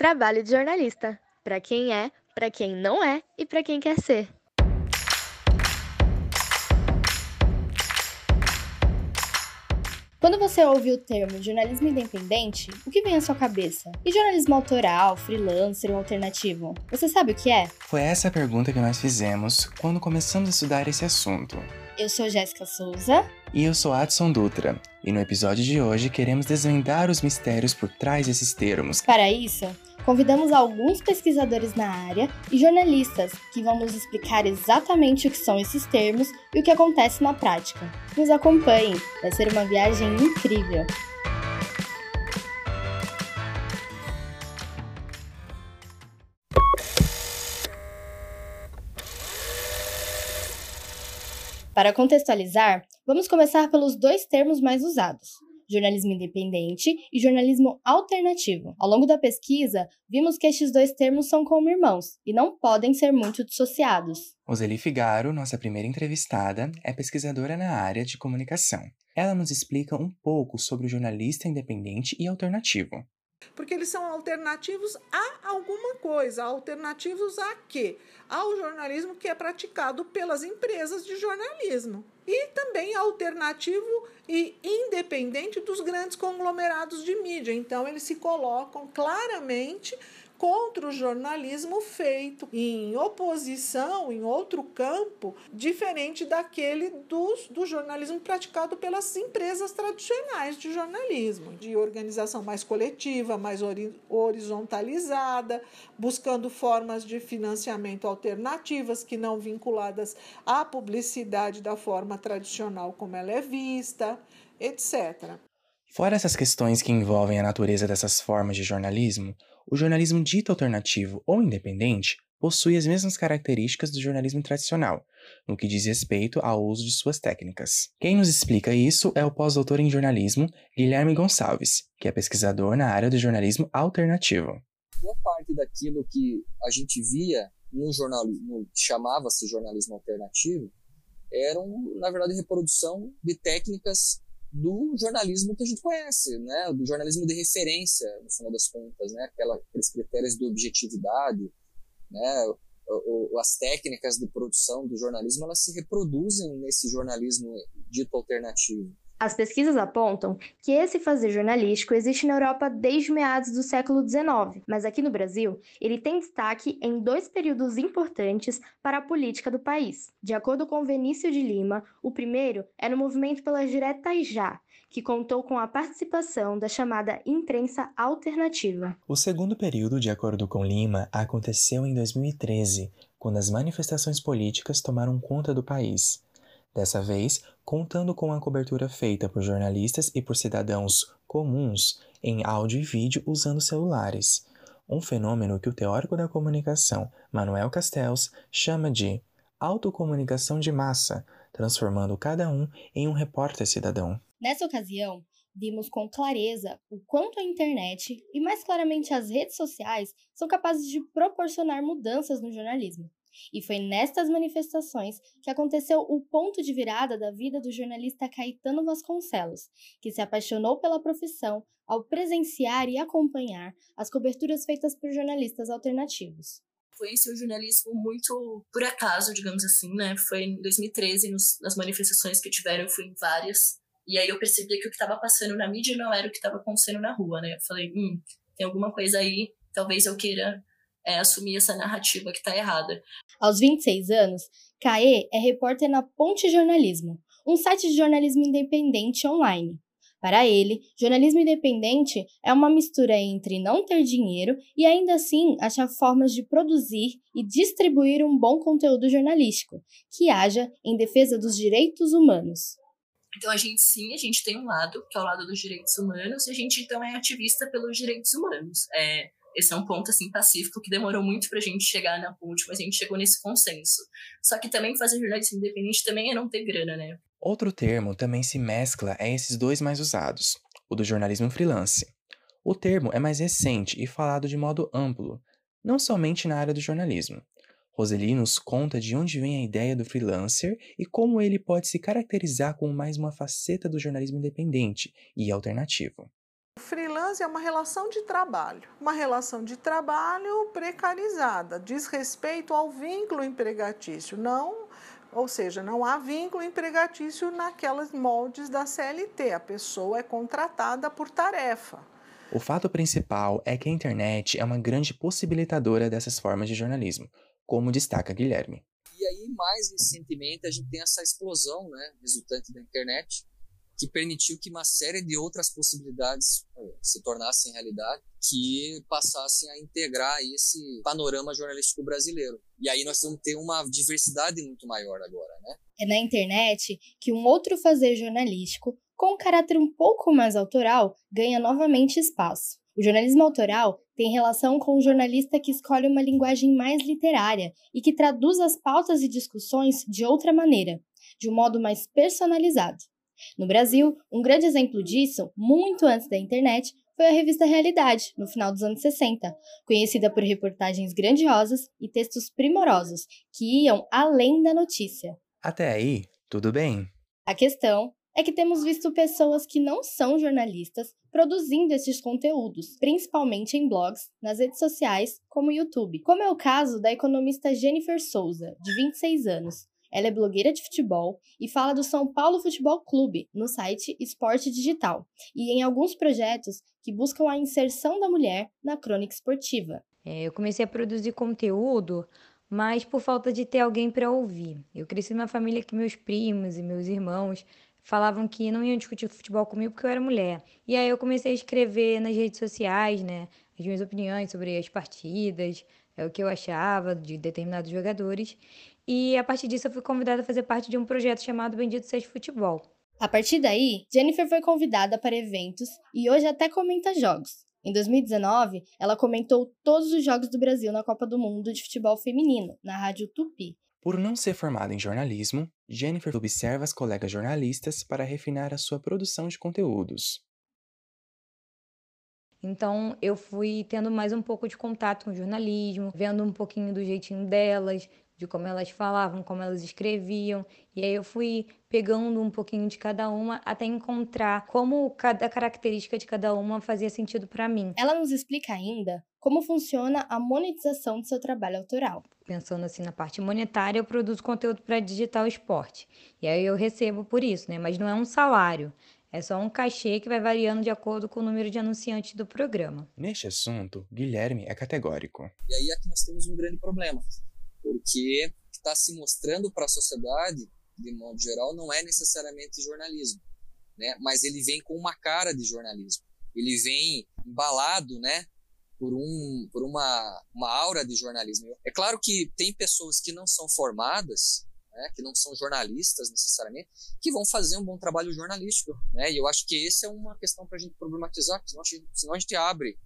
Trabalho de jornalista. Para quem é, para quem não é e para quem quer ser. Quando você ouve o termo jornalismo independente, o que vem à sua cabeça? E jornalismo autoral, freelancer ou alternativo? Você sabe o que é? Foi essa a pergunta que nós fizemos quando começamos a estudar esse assunto. Eu sou Jéssica Souza. E eu sou Adson Dutra. E no episódio de hoje queremos desvendar os mistérios por trás desses termos. Para isso, Convidamos alguns pesquisadores na área e jornalistas que vão nos explicar exatamente o que são esses termos e o que acontece na prática. Nos acompanhem, vai ser uma viagem incrível! Para contextualizar, vamos começar pelos dois termos mais usados: jornalismo independente e jornalismo alternativo. Ao longo da pesquisa, vimos que estes dois termos são como irmãos e não podem ser muito dissociados. Roseli Figaro, nossa primeira entrevistada, é pesquisadora na área de comunicação. Ela nos explica um pouco sobre o jornalista independente e alternativo. Porque eles são alternativos a alguma coisa. Alternativos a quê? Ao jornalismo que é praticado pelas empresas de jornalismo. E também alternativo e independente dos grandes conglomerados de mídia. Então, eles se colocam claramente contra o jornalismo feito em oposição, em outro campo, diferente daquele dos, do jornalismo praticado pelas empresas tradicionais de jornalismo, de organização mais coletiva, mais horizontalizada, buscando formas de financiamento alternativas que não vinculadas à publicidade da forma tradicional como ela é vista, etc. Fora essas questões que envolvem a natureza dessas formas de jornalismo, o jornalismo dito alternativo ou independente possui as mesmas características do jornalismo tradicional, no que diz respeito ao uso de suas técnicas. Quem nos explica isso é o pós-doutor em jornalismo Guilherme Gonçalves, que é pesquisador na área do jornalismo alternativo. Boa parte daquilo que a gente via no jornalismo, chamava-se jornalismo alternativo, eram, na verdade, reprodução de técnicas do jornalismo que a gente conhece, né? Do jornalismo de referência, no final das contas, né? Aquela, aqueles critérios de objetividade, né? O, o, as técnicas de produção do jornalismo, elas se reproduzem nesse jornalismo dito alternativo. As pesquisas apontam que esse fazer jornalístico existe na Europa desde meados do século XIX, mas aqui no Brasil ele tem destaque em dois períodos importantes para a política do país. De acordo com Vinícius de Lima, o primeiro é no movimento pelas diretas já, que contou com a participação da chamada imprensa alternativa. O segundo período, de acordo com Lima, aconteceu em 2013, quando as manifestações políticas tomaram conta do país. Dessa vez, contando com a cobertura feita por jornalistas e por cidadãos comuns em áudio e vídeo usando celulares, um fenômeno que o teórico da comunicação Manuel Castells chama de autocomunicação de massa, transformando cada um em um repórter cidadão. Nessa ocasião, vimos com clareza o quanto a internet e mais claramente as redes sociais são capazes de proporcionar mudanças no jornalismo. E foi nestas manifestações que aconteceu o ponto de virada da vida do jornalista Caetano Vasconcelos, que se apaixonou pela profissão ao presenciar e acompanhar as coberturas feitas por jornalistas alternativos. Conheci o jornalismo muito por acaso, digamos assim, né? Foi em 2013, nos, nas manifestações que tiveram, eu fui em várias. E aí eu percebi que o que estava passando na mídia não era o que estava acontecendo na rua, né? Eu falei, hum, tem alguma coisa aí, talvez eu queira é, assumir essa narrativa que está errada. Aos 26 anos, Caê é repórter na Ponte Jornalismo, um site de jornalismo independente online. Para ele, jornalismo independente é uma mistura entre não ter dinheiro e ainda assim achar formas de produzir e distribuir um bom conteúdo jornalístico, que haja em defesa dos direitos humanos. Então a gente sim, a gente tem um lado, que é o lado dos direitos humanos, e a gente então é ativista pelos direitos humanos. É, esse é um ponto assim pacífico que demorou muito para a gente chegar na ponte, mas a gente chegou nesse consenso. Só que também fazer jornalismo independente também é não ter grana, né? Outro termo também se mescla a esses dois mais usados, o do jornalismo freelance. O termo é mais recente e falado de modo amplo, não somente na área do jornalismo. Roseli nos conta de onde vem a ideia do freelancer e como ele pode se caracterizar como mais uma faceta do jornalismo independente e alternativo. O freelance é uma relação de trabalho, uma relação de trabalho precarizada, diz respeito ao vínculo empregatício, não, ou seja, não há vínculo empregatício naquelas moldes da CLT, a pessoa é contratada por tarefa. O fato principal é que a internet é uma grande possibilitadora dessas formas de jornalismo, como destaca Guilherme. E aí, mais recentemente, a gente tem essa explosão né, resultante da internet, que permitiu que uma série de outras possibilidades eh, se tornassem realidade, que passassem a integrar esse panorama jornalístico brasileiro. E aí nós vamos ter uma diversidade muito maior agora, né? É na internet que um outro fazer jornalístico, com um caráter um pouco mais autoral, ganha novamente espaço. O jornalismo autoral tem relação com o jornalista que escolhe uma linguagem mais literária e que traduz as pautas e discussões de outra maneira, de um modo mais personalizado. No Brasil, um grande exemplo disso, muito antes da internet, foi a revista Realidade, no final dos anos 60, conhecida por reportagens grandiosas e textos primorosos que iam além da notícia. Até aí, tudo bem. A questão é que temos visto pessoas que não são jornalistas produzindo esses conteúdos, principalmente em blogs, nas redes sociais, como o YouTube, como é o caso da economista Jennifer Souza, de 26 anos, ela é blogueira de futebol e fala do São Paulo Futebol Clube no site Esporte Digital e em alguns projetos que buscam a inserção da mulher na crônica esportiva. É, eu comecei a produzir conteúdo, mas por falta de ter alguém para ouvir. Eu cresci numa família que meus primos e meus irmãos falavam que não iam discutir futebol comigo porque eu era mulher. E aí eu comecei a escrever nas redes sociais, né, as minhas opiniões sobre as partidas, é o que eu achava de determinados jogadores. E a partir disso eu fui convidada a fazer parte de um projeto chamado Bendito Seja Futebol. A partir daí, Jennifer foi convidada para eventos e hoje até comenta jogos. Em 2019, ela comentou todos os jogos do Brasil na Copa do Mundo de Futebol Feminino, na Rádio Tupi. Por não ser formada em jornalismo, Jennifer observa as colegas jornalistas para refinar a sua produção de conteúdos. Então eu fui tendo mais um pouco de contato com o jornalismo, vendo um pouquinho do jeitinho delas, de como elas falavam, como elas escreviam. E aí eu fui pegando um pouquinho de cada uma até encontrar como cada característica de cada uma fazia sentido para mim. Ela nos explica ainda como funciona a monetização do seu trabalho autoral. Pensando assim na parte monetária, eu produzo conteúdo para digital esporte. E aí eu recebo por isso, né? Mas não é um salário. É só um cachê que vai variando de acordo com o número de anunciantes do programa. Neste assunto, Guilherme é categórico. E aí aqui nós temos um grande problema porque está se mostrando para a sociedade, de modo geral, não é necessariamente jornalismo, né? Mas ele vem com uma cara de jornalismo. Ele vem embalado, né? Por, um, por uma, uma aura de jornalismo. É claro que tem pessoas que não são formadas, né, que não são jornalistas necessariamente, que vão fazer um bom trabalho jornalístico. Né? E eu acho que essa é uma questão para a gente problematizar, senão a gente, senão a gente abre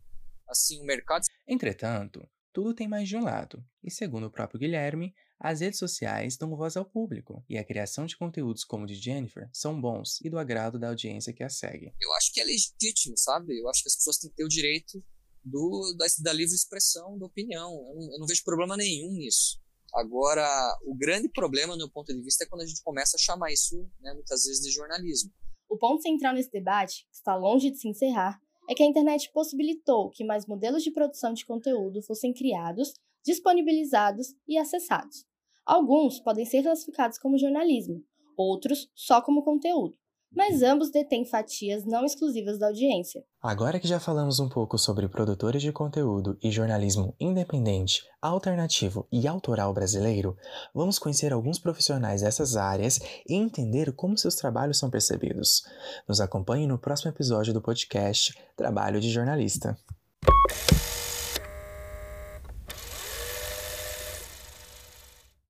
assim o mercado. Entretanto, tudo tem mais de um lado, e segundo o próprio Guilherme, as redes sociais dão voz ao público, e a criação de conteúdos como o de Jennifer são bons e do agrado da audiência que a segue. Eu acho que é legítimo, sabe? Eu acho que as pessoas têm que ter o direito do, da, da livre expressão, da opinião. Eu não, eu não vejo problema nenhum nisso. Agora, o grande problema, no meu ponto de vista, é quando a gente começa a chamar isso, né, muitas vezes, de jornalismo. O ponto central nesse debate, que está longe de se encerrar, é que a internet possibilitou que mais modelos de produção de conteúdo fossem criados, disponibilizados e acessados. Alguns podem ser classificados como jornalismo, outros só como conteúdo mas ambos detêm fatias não exclusivas da audiência. Agora que já falamos um pouco sobre produtores de conteúdo e jornalismo independente, alternativo e autoral brasileiro, vamos conhecer alguns profissionais dessas áreas e entender como seus trabalhos são percebidos. Nos acompanhe no próximo episódio do podcast Trabalho de Jornalista.